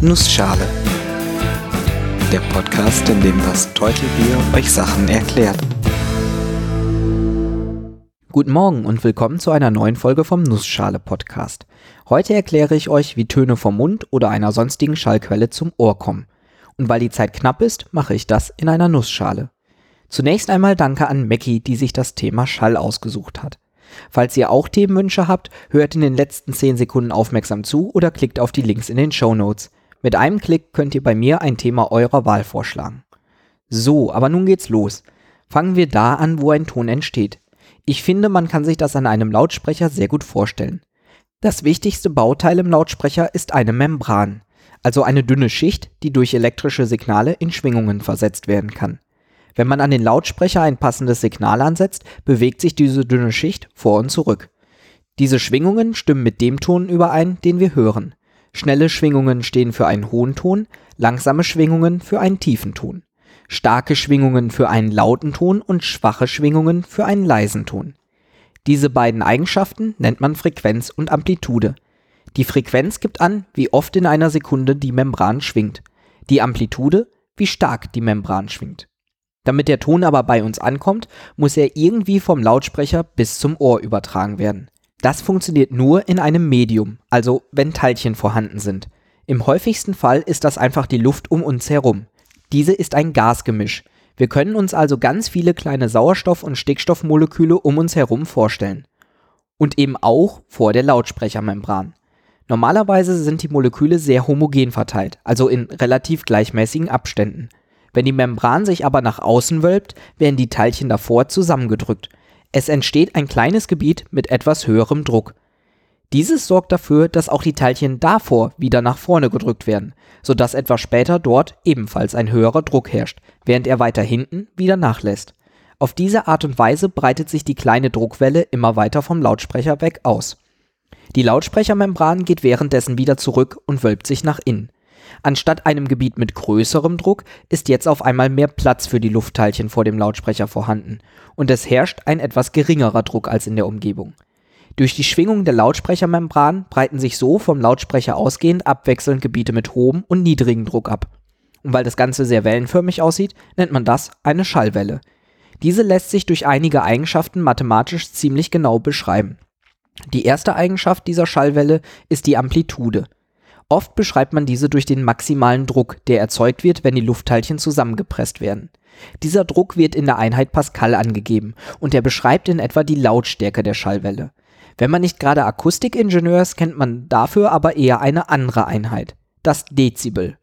Nussschale. Der Podcast, in dem das Teutelbier euch Sachen erklärt. Guten Morgen und willkommen zu einer neuen Folge vom Nussschale Podcast. Heute erkläre ich euch, wie Töne vom Mund oder einer sonstigen Schallquelle zum Ohr kommen. Und weil die Zeit knapp ist, mache ich das in einer Nussschale. Zunächst einmal danke an Mackie, die sich das Thema Schall ausgesucht hat. Falls ihr auch Themenwünsche habt, hört in den letzten 10 Sekunden aufmerksam zu oder klickt auf die Links in den Show Notes. Mit einem Klick könnt ihr bei mir ein Thema eurer Wahl vorschlagen. So, aber nun geht's los. Fangen wir da an, wo ein Ton entsteht. Ich finde, man kann sich das an einem Lautsprecher sehr gut vorstellen. Das wichtigste Bauteil im Lautsprecher ist eine Membran, also eine dünne Schicht, die durch elektrische Signale in Schwingungen versetzt werden kann. Wenn man an den Lautsprecher ein passendes Signal ansetzt, bewegt sich diese dünne Schicht vor und zurück. Diese Schwingungen stimmen mit dem Ton überein, den wir hören. Schnelle Schwingungen stehen für einen hohen Ton, langsame Schwingungen für einen tiefen Ton. Starke Schwingungen für einen lauten Ton und schwache Schwingungen für einen leisen Ton. Diese beiden Eigenschaften nennt man Frequenz und Amplitude. Die Frequenz gibt an, wie oft in einer Sekunde die Membran schwingt. Die Amplitude, wie stark die Membran schwingt. Damit der Ton aber bei uns ankommt, muss er irgendwie vom Lautsprecher bis zum Ohr übertragen werden. Das funktioniert nur in einem Medium, also wenn Teilchen vorhanden sind. Im häufigsten Fall ist das einfach die Luft um uns herum. Diese ist ein Gasgemisch. Wir können uns also ganz viele kleine Sauerstoff- und Stickstoffmoleküle um uns herum vorstellen. Und eben auch vor der Lautsprechermembran. Normalerweise sind die Moleküle sehr homogen verteilt, also in relativ gleichmäßigen Abständen. Wenn die Membran sich aber nach außen wölbt, werden die Teilchen davor zusammengedrückt. Es entsteht ein kleines Gebiet mit etwas höherem Druck. Dieses sorgt dafür, dass auch die Teilchen davor wieder nach vorne gedrückt werden, sodass etwas später dort ebenfalls ein höherer Druck herrscht, während er weiter hinten wieder nachlässt. Auf diese Art und Weise breitet sich die kleine Druckwelle immer weiter vom Lautsprecher weg aus. Die Lautsprechermembran geht währenddessen wieder zurück und wölbt sich nach innen. Anstatt einem Gebiet mit größerem Druck ist jetzt auf einmal mehr Platz für die Luftteilchen vor dem Lautsprecher vorhanden und es herrscht ein etwas geringerer Druck als in der Umgebung. Durch die Schwingung der Lautsprechermembran breiten sich so vom Lautsprecher ausgehend abwechselnd Gebiete mit hohem und niedrigem Druck ab. Und weil das Ganze sehr wellenförmig aussieht, nennt man das eine Schallwelle. Diese lässt sich durch einige Eigenschaften mathematisch ziemlich genau beschreiben. Die erste Eigenschaft dieser Schallwelle ist die Amplitude. Oft beschreibt man diese durch den maximalen Druck, der erzeugt wird, wenn die Luftteilchen zusammengepresst werden. Dieser Druck wird in der Einheit Pascal angegeben und er beschreibt in etwa die Lautstärke der Schallwelle. Wenn man nicht gerade Akustikingenieur ist, kennt man dafür aber eher eine andere Einheit, das Dezibel.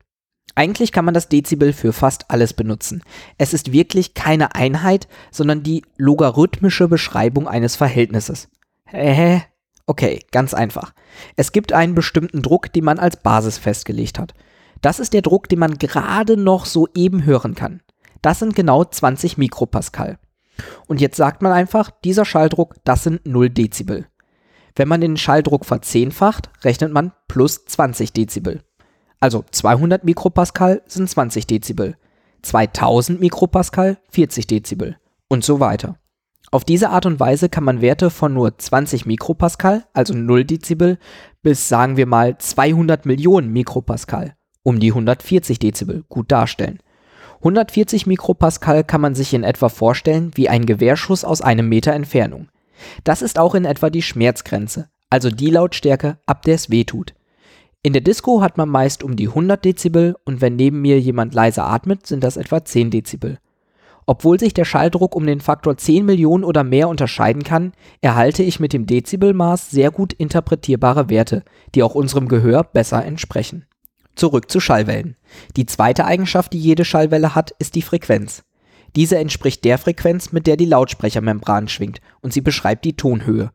Eigentlich kann man das Dezibel für fast alles benutzen. Es ist wirklich keine Einheit, sondern die logarithmische Beschreibung eines Verhältnisses. Hä? Okay, ganz einfach. Es gibt einen bestimmten Druck, den man als Basis festgelegt hat. Das ist der Druck, den man gerade noch so eben hören kann. Das sind genau 20 Mikropascal. Und jetzt sagt man einfach, dieser Schalldruck, das sind 0 Dezibel. Wenn man den Schalldruck verzehnfacht, rechnet man plus 20 Dezibel. Also 200 Mikropascal sind 20 Dezibel, 2000 Mikropascal 40 Dezibel und so weiter. Auf diese Art und Weise kann man Werte von nur 20 Mikropascal, also 0 Dezibel, bis sagen wir mal 200 Millionen Mikropascal, um die 140 Dezibel, gut darstellen. 140 Mikropascal kann man sich in etwa vorstellen wie ein Gewehrschuss aus einem Meter Entfernung. Das ist auch in etwa die Schmerzgrenze, also die Lautstärke, ab der es weh tut. In der Disco hat man meist um die 100 Dezibel und wenn neben mir jemand leise atmet, sind das etwa 10 Dezibel. Obwohl sich der Schalldruck um den Faktor 10 Millionen oder mehr unterscheiden kann, erhalte ich mit dem Dezibelmaß sehr gut interpretierbare Werte, die auch unserem Gehör besser entsprechen. Zurück zu Schallwellen. Die zweite Eigenschaft, die jede Schallwelle hat, ist die Frequenz. Diese entspricht der Frequenz, mit der die Lautsprechermembran schwingt und sie beschreibt die Tonhöhe.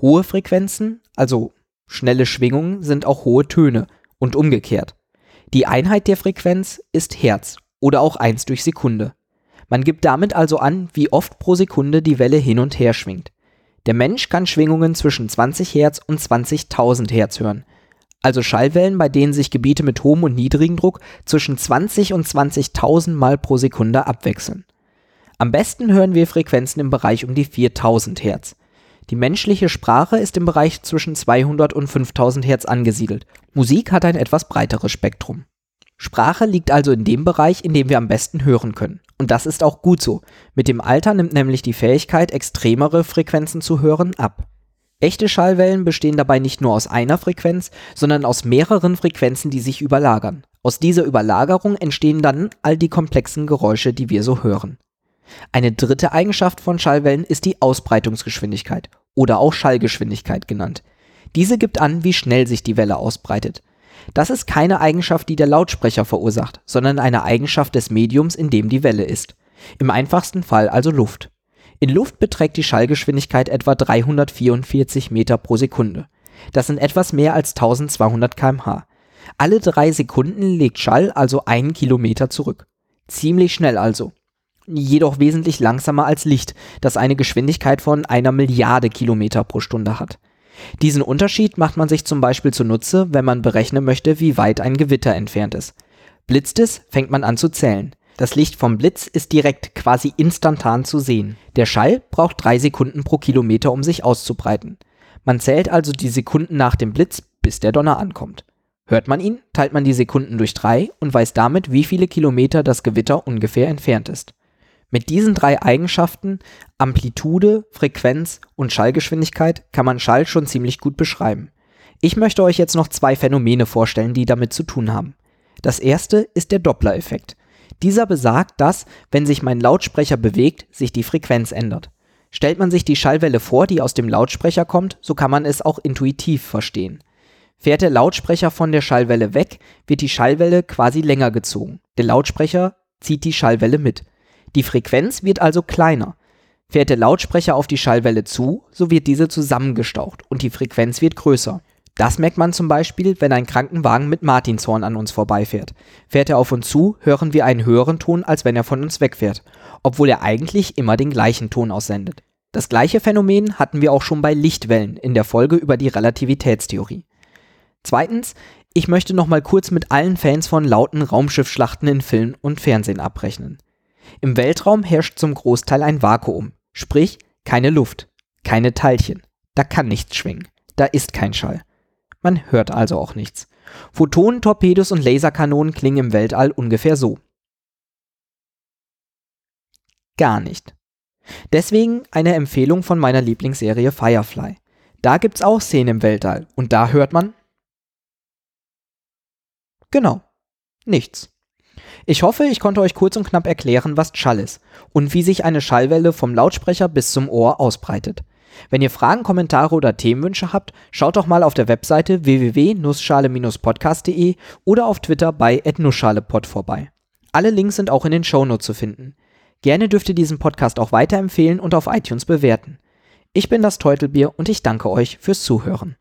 Hohe Frequenzen, also schnelle Schwingungen, sind auch hohe Töne und umgekehrt. Die Einheit der Frequenz ist Hertz oder auch 1 durch Sekunde. Man gibt damit also an, wie oft pro Sekunde die Welle hin und her schwingt. Der Mensch kann Schwingungen zwischen 20 Hertz und 20.000 Hertz hören. Also Schallwellen, bei denen sich Gebiete mit hohem und niedrigem Druck zwischen 20 und 20.000 Mal pro Sekunde abwechseln. Am besten hören wir Frequenzen im Bereich um die 4000 Hertz. Die menschliche Sprache ist im Bereich zwischen 200 und 5000 Hertz angesiedelt. Musik hat ein etwas breiteres Spektrum. Sprache liegt also in dem Bereich, in dem wir am besten hören können. Und das ist auch gut so. Mit dem Alter nimmt nämlich die Fähigkeit, extremere Frequenzen zu hören, ab. Echte Schallwellen bestehen dabei nicht nur aus einer Frequenz, sondern aus mehreren Frequenzen, die sich überlagern. Aus dieser Überlagerung entstehen dann all die komplexen Geräusche, die wir so hören. Eine dritte Eigenschaft von Schallwellen ist die Ausbreitungsgeschwindigkeit oder auch Schallgeschwindigkeit genannt. Diese gibt an, wie schnell sich die Welle ausbreitet. Das ist keine Eigenschaft, die der Lautsprecher verursacht, sondern eine Eigenschaft des Mediums, in dem die Welle ist. Im einfachsten Fall also Luft. In Luft beträgt die Schallgeschwindigkeit etwa 344 Meter pro Sekunde. Das sind etwas mehr als 1200 kmh. Alle drei Sekunden legt Schall also einen Kilometer zurück. Ziemlich schnell also. Jedoch wesentlich langsamer als Licht, das eine Geschwindigkeit von einer Milliarde Kilometer pro Stunde hat. Diesen Unterschied macht man sich zum Beispiel zunutze, wenn man berechnen möchte, wie weit ein Gewitter entfernt ist. Blitzt es, fängt man an zu zählen. Das Licht vom Blitz ist direkt, quasi instantan zu sehen. Der Schall braucht drei Sekunden pro Kilometer, um sich auszubreiten. Man zählt also die Sekunden nach dem Blitz, bis der Donner ankommt. Hört man ihn, teilt man die Sekunden durch drei und weiß damit, wie viele Kilometer das Gewitter ungefähr entfernt ist. Mit diesen drei Eigenschaften, Amplitude, Frequenz und Schallgeschwindigkeit, kann man Schall schon ziemlich gut beschreiben. Ich möchte euch jetzt noch zwei Phänomene vorstellen, die damit zu tun haben. Das erste ist der Doppler-Effekt. Dieser besagt, dass, wenn sich mein Lautsprecher bewegt, sich die Frequenz ändert. Stellt man sich die Schallwelle vor, die aus dem Lautsprecher kommt, so kann man es auch intuitiv verstehen. Fährt der Lautsprecher von der Schallwelle weg, wird die Schallwelle quasi länger gezogen. Der Lautsprecher zieht die Schallwelle mit. Die Frequenz wird also kleiner. Fährt der Lautsprecher auf die Schallwelle zu, so wird diese zusammengestaucht und die Frequenz wird größer. Das merkt man zum Beispiel, wenn ein Krankenwagen mit Martinshorn an uns vorbeifährt. Fährt er auf uns zu, hören wir einen höheren Ton, als wenn er von uns wegfährt, obwohl er eigentlich immer den gleichen Ton aussendet. Das gleiche Phänomen hatten wir auch schon bei Lichtwellen in der Folge über die Relativitätstheorie. Zweitens, ich möchte nochmal kurz mit allen Fans von lauten Raumschiffschlachten in Film und Fernsehen abrechnen. Im Weltraum herrscht zum Großteil ein Vakuum, sprich keine Luft, keine Teilchen. Da kann nichts schwingen. Da ist kein Schall. Man hört also auch nichts. Photonen, Torpedos und Laserkanonen klingen im Weltall ungefähr so. Gar nicht. Deswegen eine Empfehlung von meiner Lieblingsserie Firefly. Da gibt's auch Szenen im Weltall und da hört man Genau. Nichts. Ich hoffe, ich konnte euch kurz und knapp erklären, was Schall ist und wie sich eine Schallwelle vom Lautsprecher bis zum Ohr ausbreitet. Wenn ihr Fragen, Kommentare oder Themenwünsche habt, schaut doch mal auf der Webseite www.nussschale-podcast.de oder auf Twitter bei @nussschalepod vorbei. Alle Links sind auch in den Shownotes zu finden. Gerne dürft ihr diesen Podcast auch weiterempfehlen und auf iTunes bewerten. Ich bin das Teutelbier und ich danke euch fürs Zuhören.